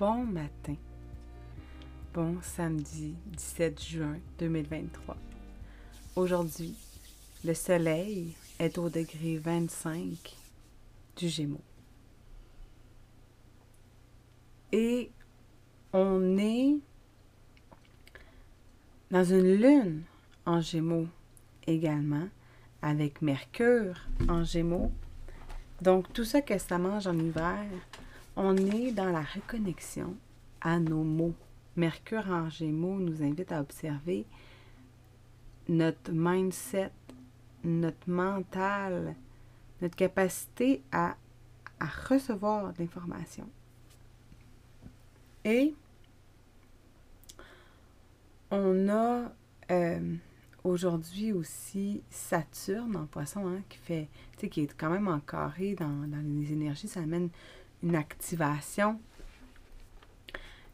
Bon matin. Bon samedi 17 juin 2023. Aujourd'hui, le soleil est au degré 25 du Gémeaux. Et on est dans une lune en Gémeaux également, avec Mercure en Gémeaux. Donc tout ça que ça mange en hiver, on est dans la reconnexion à nos mots. Mercure en Gémeaux nous invite à observer notre mindset, notre mental, notre capacité à, recevoir de l'information. Et on a euh, aujourd'hui aussi Saturne en poisson, hein, qui fait, qui est quand même en carré dans, dans les énergies, ça amène une activation.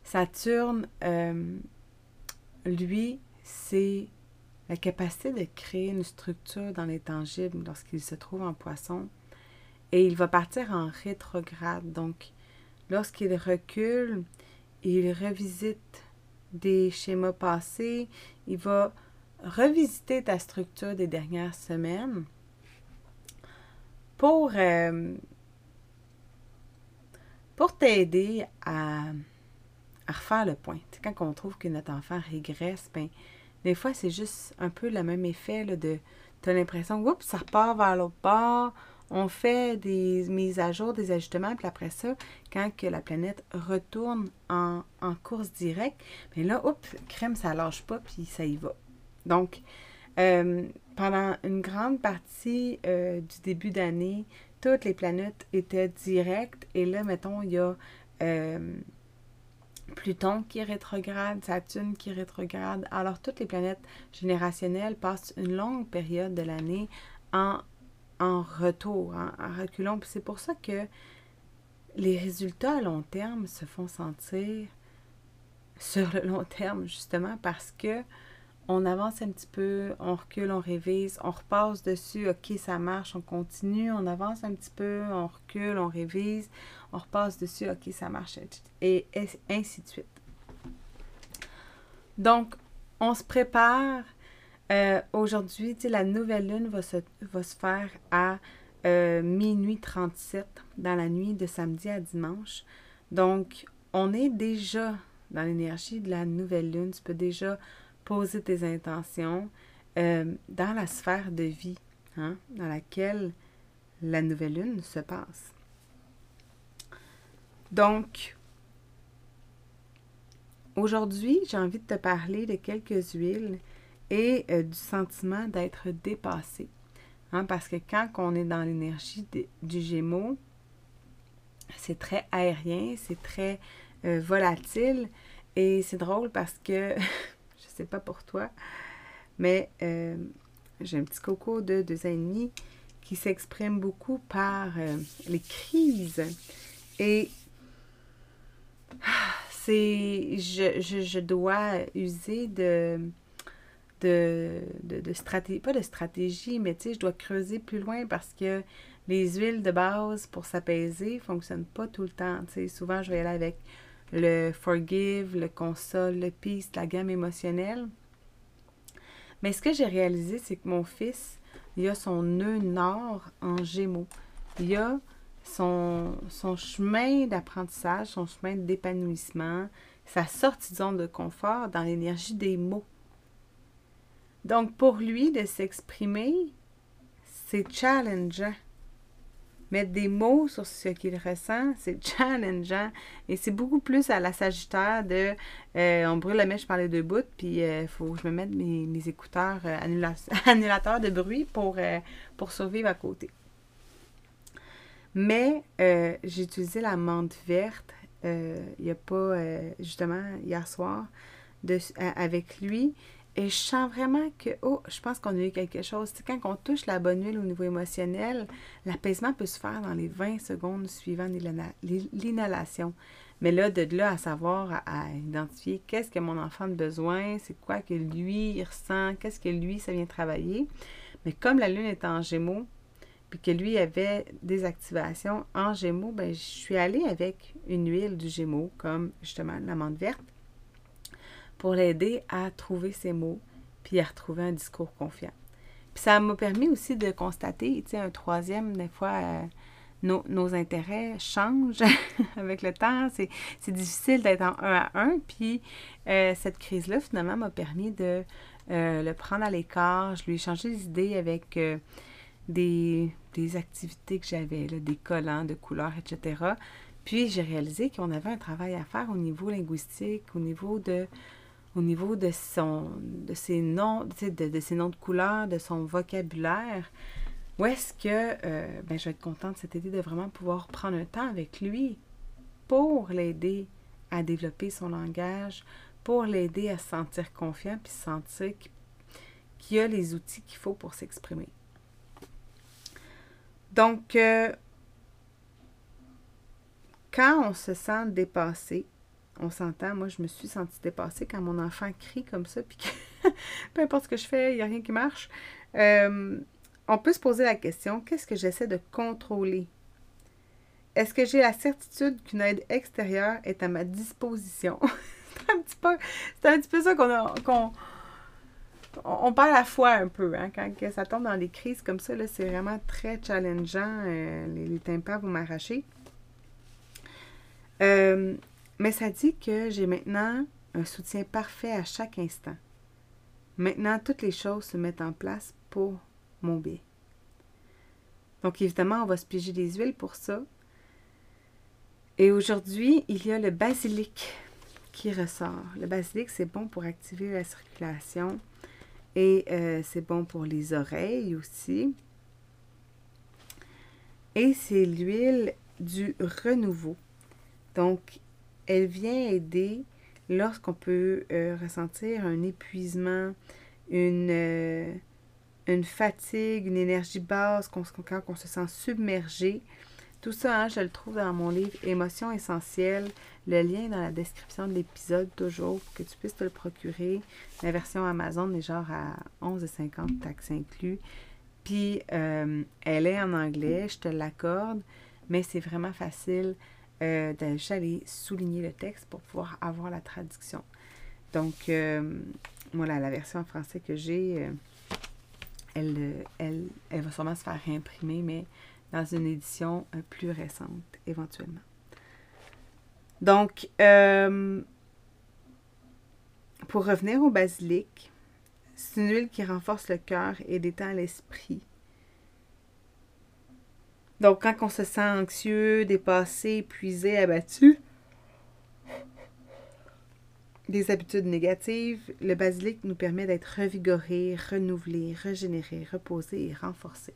Saturne, euh, lui, c'est la capacité de créer une structure dans les tangibles lorsqu'il se trouve en poisson. Et il va partir en rétrograde. Donc, lorsqu'il recule, il revisite des schémas passés. Il va revisiter ta structure des dernières semaines pour euh, pour t'aider à, refaire le point. quand on trouve que notre enfant régresse, ben, des fois, c'est juste un peu le même effet de. Tu as l'impression, oups, ça repart vers l'autre bord. On fait des mises à jour, des ajustements, puis après ça, quand que la planète retourne en, course directe, bien là, oups, crème, ça lâche pas, puis ça y va. Donc, euh, pendant une grande partie euh, du début d'année, toutes les planètes étaient directes. Et là, mettons, il y a euh, Pluton qui rétrograde, Saturne qui rétrograde. Alors, toutes les planètes générationnelles passent une longue période de l'année en, en retour, en, en reculant. c'est pour ça que les résultats à long terme se font sentir sur le long terme, justement, parce que on avance un petit peu, on recule, on révise, on repasse dessus, ok, ça marche, on continue, on avance un petit peu, on recule, on révise, on repasse dessus, ok, ça marche, et, ainsi de suite. Donc, on se prépare. Euh, aujourd'hui, la nouvelle lune va se, faire à euh, minuit 37 dans la nuit de samedi à dimanche. Donc, on est déjà dans l'énergie de la nouvelle lune. Tu peux déjà poser tes intentions euh, dans la sphère de vie hein, dans laquelle la nouvelle lune se passe. Donc, aujourd'hui, j'ai envie de te parler de quelques huiles et euh, du sentiment d'être dépassé. Hein, parce que quand on est dans l'énergie du Gémeaux, c'est très aérien, c'est très euh, volatile. Et c'est drôle parce que c'est pas pour toi. Mais euh, j'ai un petit coco de deux ans et demi qui s'exprime beaucoup par euh, les crises. Et c'est. Je, dois user de. De, de, stratégie, pas de stratégie, mais tu sais, je dois creuser plus loin parce que les huiles de base pour s'apaiser ne fonctionnent pas tout le temps. Tu sais, souvent, je vais aller avec le forgive, le console, le peace, la gamme émotionnelle. Mais ce que j'ai réalisé, c'est que mon fils, il a son nœud nord en gémeaux. Il a son, chemin d'apprentissage, son chemin d'épanouissement, sa sortie de zone de confort dans l'énergie des mots. Donc, pour lui, de s'exprimer, c'est challengeant. Mettre des mots sur ce qu'il ressent, c'est challengeant. Et c'est beaucoup plus à la Sagittaire de euh, on brûle la mèche par les deux bouts, puis il euh, faut que je me mette mes, écouteurs euh, annulateurs de bruit pour, pour survivre à côté. Mais j'ai utilisé la menthe verte il n'y a pas, justement, hier soir, avec lui. Et je sens vraiment que, oh, je pense qu'on a eu quelque chose. C'est quand on touche la bonne huile au niveau émotionnel, l'apaisement peut se faire dans les 20 secondes suivant l'inhalation. Mais là, de là à savoir, à, identifier qu'est-ce que mon enfant a besoin, c'est quoi que lui il ressent, qu'est-ce que lui, ça vient travailler. Mais comme la lune est en gémeaux, puis que lui avait des activations en gémeaux, ben, je suis allée avec une huile du gémeaux, comme justement l'amande verte pour l'aider à trouver ses mots, puis à retrouver un discours confiant. Puis ça m'a permis aussi de constater, tu sais, un troisième, des fois, euh, nos, intérêts changent avec le temps. C'est, difficile d'être en un à un. Puis euh, cette crise-là, finalement, m'a permis de euh, le prendre à l'écart. Je lui ai changé les idées avec des, des, activités que j'avais, des collants de couleurs, etc. Puis j'ai réalisé qu'on avait un travail à faire au niveau linguistique, au niveau de au niveau de, son, de ses noms, de, de, ses noms de couleurs, de son vocabulaire, où est-ce que euh, ben, je vais être contente cette idée de vraiment pouvoir prendre un temps avec lui pour l'aider à développer son langage, pour l'aider à se sentir confiant, puis sentir qu'il a les outils qu'il faut pour s'exprimer. Donc, euh, quand on se sent dépassé, on s'entend, moi, je me suis sentie dépassée quand mon enfant crie comme ça, puis que peu importe ce que je fais, il n'y a rien qui marche. Euh, on peut se poser la question, qu'est-ce que j'essaie de contrôler? Est-ce que j'ai la certitude qu'une aide extérieure est à ma disposition? c'est un petit peu, un petit peu ça qu'on a, qu'on, on à la fois un peu, hein, quand ça tombe dans des crises comme ça, là, c'est vraiment très challengeant. Euh, les, les, tympans vont m'arracher. Euh, mais ça dit que j'ai maintenant un soutien parfait à chaque instant. Maintenant, toutes les choses se mettent en place pour mon bien. Donc, évidemment, on va se piger des huiles pour ça. Et aujourd'hui, il y a le basilic qui ressort. Le basilic, c'est bon pour activer la circulation et euh, c'est bon pour les oreilles aussi. Et c'est l'huile du renouveau. Donc, elle vient aider lorsqu'on peut euh, ressentir un épuisement, une, euh, une fatigue, une énergie basse, quand, on se sent submergé. Tout ça, hein, je le trouve dans mon livre Émotions essentielles. Le lien est dans la description de l'épisode, toujours, pour que tu puisses te le procurer. La version Amazon est genre à 11,50 taxes inclus. Puis, euh, elle est en anglais, je te l'accorde, mais c'est vraiment facile euh, d'aller souligner le texte pour pouvoir avoir la traduction. Donc, euh, voilà, la version en français que j'ai, euh, elle, elle, elle, va sûrement se faire réimprimer, mais dans une édition plus récente, éventuellement. Donc, pour revenir au basilic, c'est une huile qui renforce le cœur et détend l'esprit. Donc, quand on se sent anxieux, dépassé, épuisé, abattu, des habitudes négatives, le basilic nous permet d'être revigoré, renouvelé, régénéré, reposé et renforcé.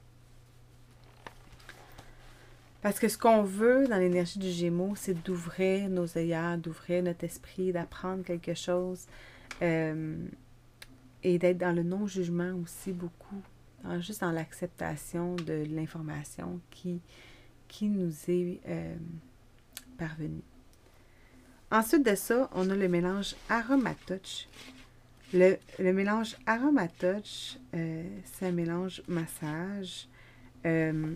Parce que ce qu'on veut dans l'énergie du Gémeaux, c'est d'ouvrir nos œillères, d'ouvrir notre esprit, d'apprendre quelque chose euh, et d'être dans le non-jugement aussi beaucoup juste dans l'acceptation de l'information qui, qui nous est euh, parvenue. Ensuite de ça, on a le mélange Aromatouch. Le, le mélange Aromatouch, euh, c'est un mélange massage. Euh,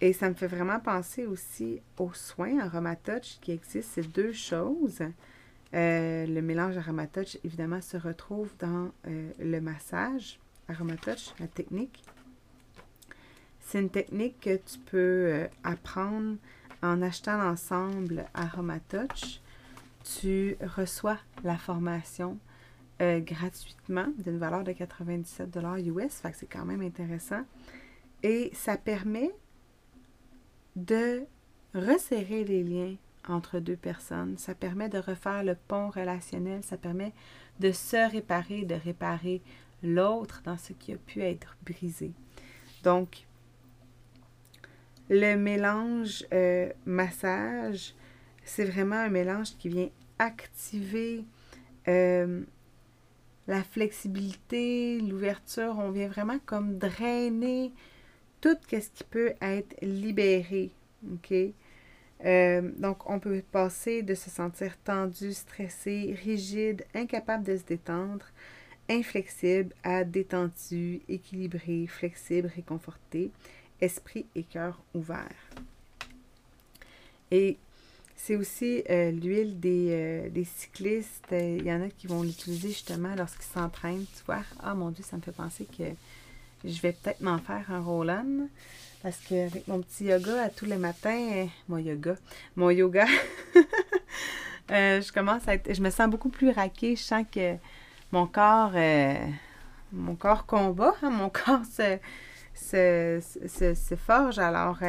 et ça me fait vraiment penser aussi aux soins Aromatouch qui existent. C'est deux choses. le mélange Aromatouch, évidemment, se retrouve dans le massage. Aromatouch, la technique. C'est une technique que tu peux euh, apprendre en achetant l'ensemble Aromatouch. Tu reçois la formation euh, gratuitement d'une valeur de 97 US, fait que c'est quand même intéressant. Et ça permet de resserrer les liens entre deux personnes. Ça permet de refaire le pont relationnel. Ça permet de se réparer, de réparer l'autre dans ce qui a pu être brisé. Donc, le mélange euh, massage, c'est vraiment un mélange qui vient activer euh, la flexibilité, l'ouverture. On vient vraiment comme drainer tout ce qui peut être libéré. Euh, donc, on peut passer de se sentir tendu, stressé, rigide, incapable de se détendre, inflexible à détendu, équilibré, flexible, réconforté, esprit et cœur ouvert. Et c'est aussi euh, l'huile des, euh, des, cyclistes. Il y en a qui vont l'utiliser justement lorsqu'ils s'entraînent. Tu vois, ah mon Dieu, ça me fait penser que je vais peut-être m'en faire un Roland. Parce qu'avec mon petit yoga à tous les matins, mon yoga, mon yoga, euh, je commence à être, je me sens beaucoup plus raquée. Je sens que mon corps, mon corps combat, hein, mon corps se, se, forge. Alors,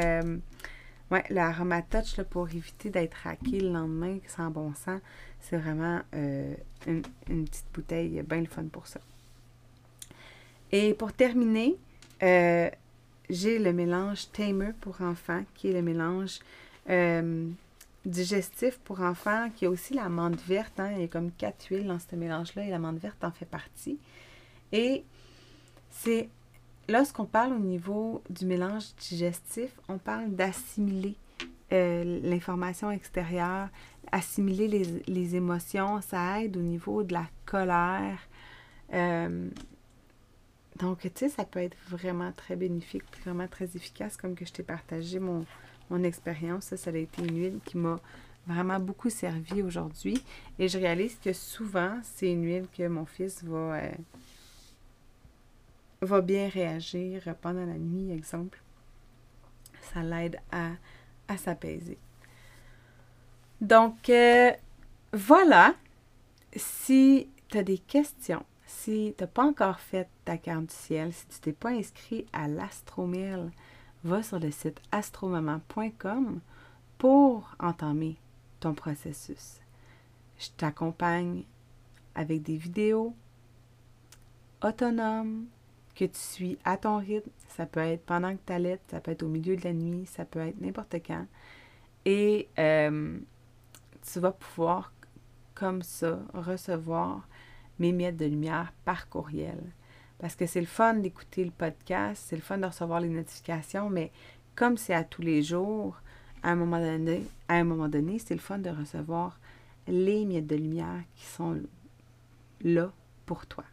Ouais, l'aromatouch là, pour éviter d'être raqué le lendemain sans bon sens, c'est vraiment euh, une, petite bouteille bien le fun pour ça. Et pour terminer, euh, j'ai le mélange Tamer pour enfants, qui est le mélange euh, digestif pour enfants, qui a aussi la menthe verte. Hein, il y a comme quatre huiles dans ce mélange-là et la menthe verte en fait partie. Et c'est lorsqu'on parle au niveau du mélange digestif, on parle d'assimiler euh, l'information extérieure, assimiler les, émotions, ça aide au niveau de la colère. Euh, donc, tu sais, ça peut être vraiment très bénéfique, vraiment très efficace, comme que je t'ai partagé mon, mon expérience. Ça, ça a été une huile qui m'a vraiment beaucoup servi aujourd'hui. Et je réalise que souvent, c'est une huile que mon fils va, euh, va bien réagir pendant la nuit, exemple. Ça l'aide à, à s'apaiser. Donc, euh, voilà. Si tu as des questions, si tu n'as pas encore fait ta carte du ciel, si tu t'es pas inscrit à l'Astromille, va sur le site astromaman.com pour entamer ton processus. Je t'accompagne avec des vidéos autonomes, que tu suis à ton rythme. Ça peut être pendant que tu allaites, ça peut être au milieu de la nuit, ça peut être n'importe quand. Et euh, tu vas pouvoir, comme ça, recevoir mes miettes de lumière par courriel. Parce que c'est le fun d'écouter le podcast, c'est le fun de recevoir les notifications, mais comme c'est à tous les jours, à un moment donné, à un moment donné, c'est le fun de recevoir les miettes de lumière qui sont là pour toi.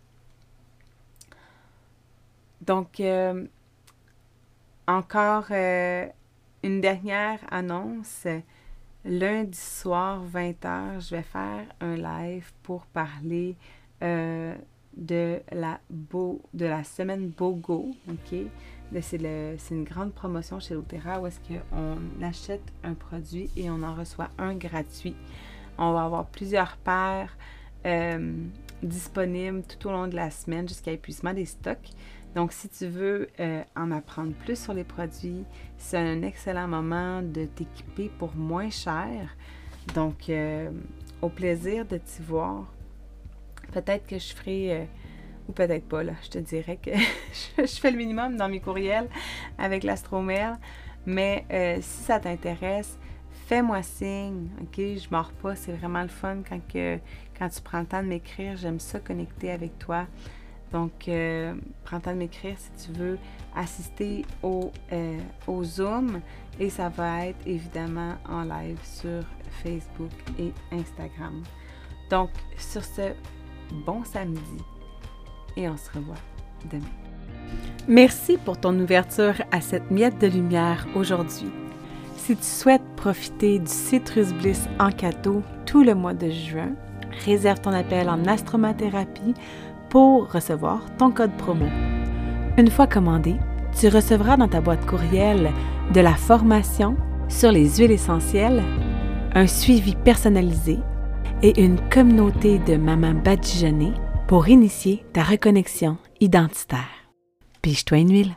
Donc, euh, encore euh, une dernière annonce. Lundi soir, 20h, je vais faire un live pour parler euh, de, la semaine BOGO. C'est une grande promotion chez Lotera où est-ce qu'on achète un produit et on en reçoit un gratuit. On va avoir plusieurs paires disponibles tout au long de la semaine jusqu'à épuisement des stocks. Donc, si tu veux euh, en apprendre plus sur les produits, c'est un excellent moment de t'équiper pour moins cher. Donc, euh, au plaisir de t'y voir. Peut-être que je ferai, euh, ou peut-être pas, là, je te dirais que je fais le minimum dans mes courriels avec l'astromail. Mais si ça t'intéresse, fais-moi signe, ok? Je mords pas, c'est vraiment le fun quand, quand tu prends le temps de m'écrire. J'aime ça connecter avec toi. Donc, euh, prends le temps de m'écrire si tu veux assister au, euh, au, Zoom et ça va être évidemment en live sur Facebook et Instagram. Donc, sur ce, bon samedi et on se revoit demain. Merci pour ton ouverture à cette miette de lumière aujourd'hui. Si tu souhaites profiter du Citrus Bliss en cadeau tout le mois de juin, réserve ton appel en astromathérapie pour recevoir ton code promo. Une fois commandé, tu recevras dans ta boîte courriel de la formation sur les huiles essentielles, un suivi personnalisé et une communauté de mamans badigeonnées pour initier ta reconnexion identitaire. Piche-toi une huile.